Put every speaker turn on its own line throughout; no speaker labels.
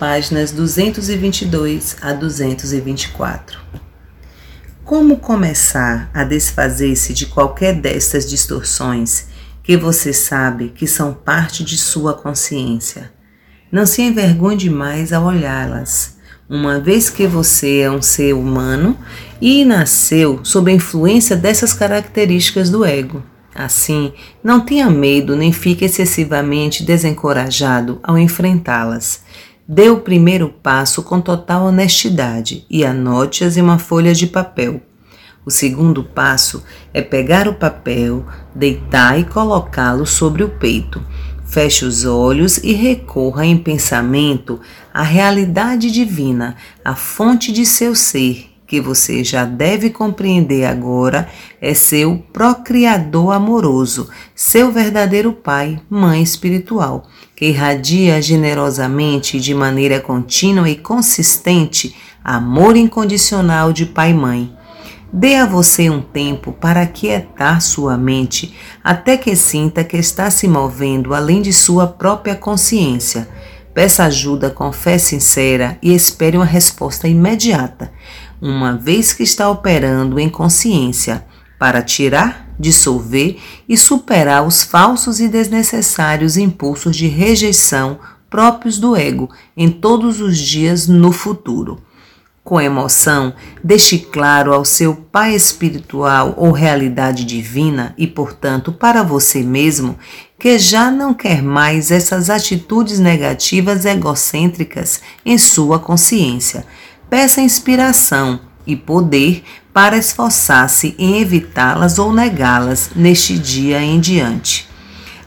páginas 222 a 224. Como começar a desfazer-se de qualquer destas distorções que você sabe que são parte de sua consciência? Não se envergonhe demais ao olhá-las, uma vez que você é um ser humano e nasceu sob a influência dessas características do ego. Assim, não tenha medo nem fique excessivamente desencorajado ao enfrentá-las. Dê o primeiro passo com total honestidade e anote-as em uma folha de papel. O segundo passo é pegar o papel, deitar e colocá-lo sobre o peito. Feche os olhos e recorra em pensamento à realidade divina, a fonte de seu ser, que você já deve compreender agora é seu procriador amoroso, seu verdadeiro pai, mãe espiritual, que irradia generosamente de maneira contínua e consistente amor incondicional de pai e mãe. Dê a você um tempo para aquietar sua mente até que sinta que está se movendo além de sua própria consciência. Peça ajuda com fé sincera e espere uma resposta imediata uma vez que está operando em consciência, para tirar, dissolver e superar os falsos e desnecessários impulsos de rejeição próprios do ego em todos os dias no futuro. Com emoção, deixe claro ao seu Pai espiritual ou realidade divina e, portanto, para você mesmo, que já não quer mais essas atitudes negativas egocêntricas em sua consciência peça inspiração e poder para esforçar-se em evitá-las ou negá-las neste dia em diante.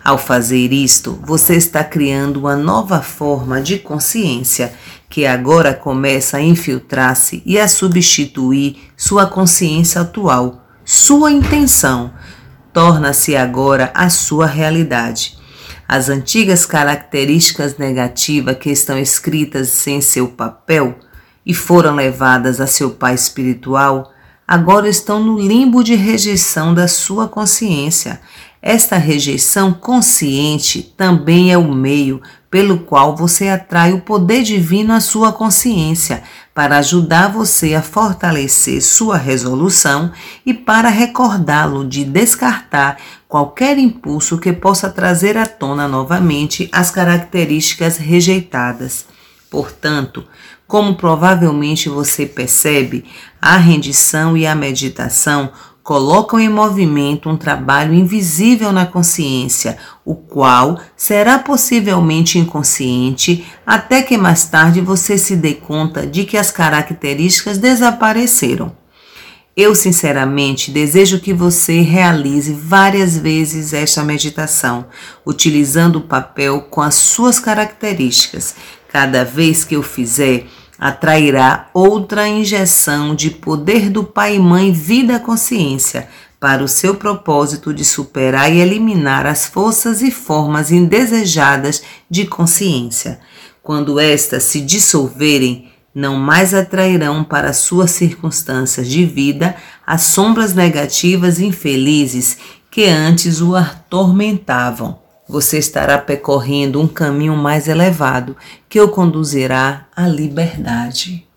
Ao fazer isto, você está criando uma nova forma de consciência que agora começa a infiltrar-se e a substituir sua consciência atual. Sua intenção torna-se agora a sua realidade. As antigas características negativas que estão escritas em seu papel e foram levadas a seu pai espiritual, agora estão no limbo de rejeição da sua consciência. Esta rejeição consciente também é o meio pelo qual você atrai o poder divino à sua consciência, para ajudar você a fortalecer sua resolução e para recordá-lo de descartar qualquer impulso que possa trazer à tona novamente as características rejeitadas. Portanto, como provavelmente você percebe, a rendição e a meditação colocam em movimento um trabalho invisível na consciência, o qual será possivelmente inconsciente até que mais tarde você se dê conta de que as características desapareceram. Eu, sinceramente, desejo que você realize várias vezes esta meditação, utilizando o papel com as suas características. Cada vez que eu fizer, atrairá outra injeção de poder do Pai e Mãe Vida Consciência para o seu propósito de superar e eliminar as forças e formas indesejadas de consciência. Quando estas se dissolverem, não mais atrairão para suas circunstâncias de vida as sombras negativas e infelizes que antes o atormentavam você estará percorrendo um caminho mais elevado que o conduzirá à liberdade.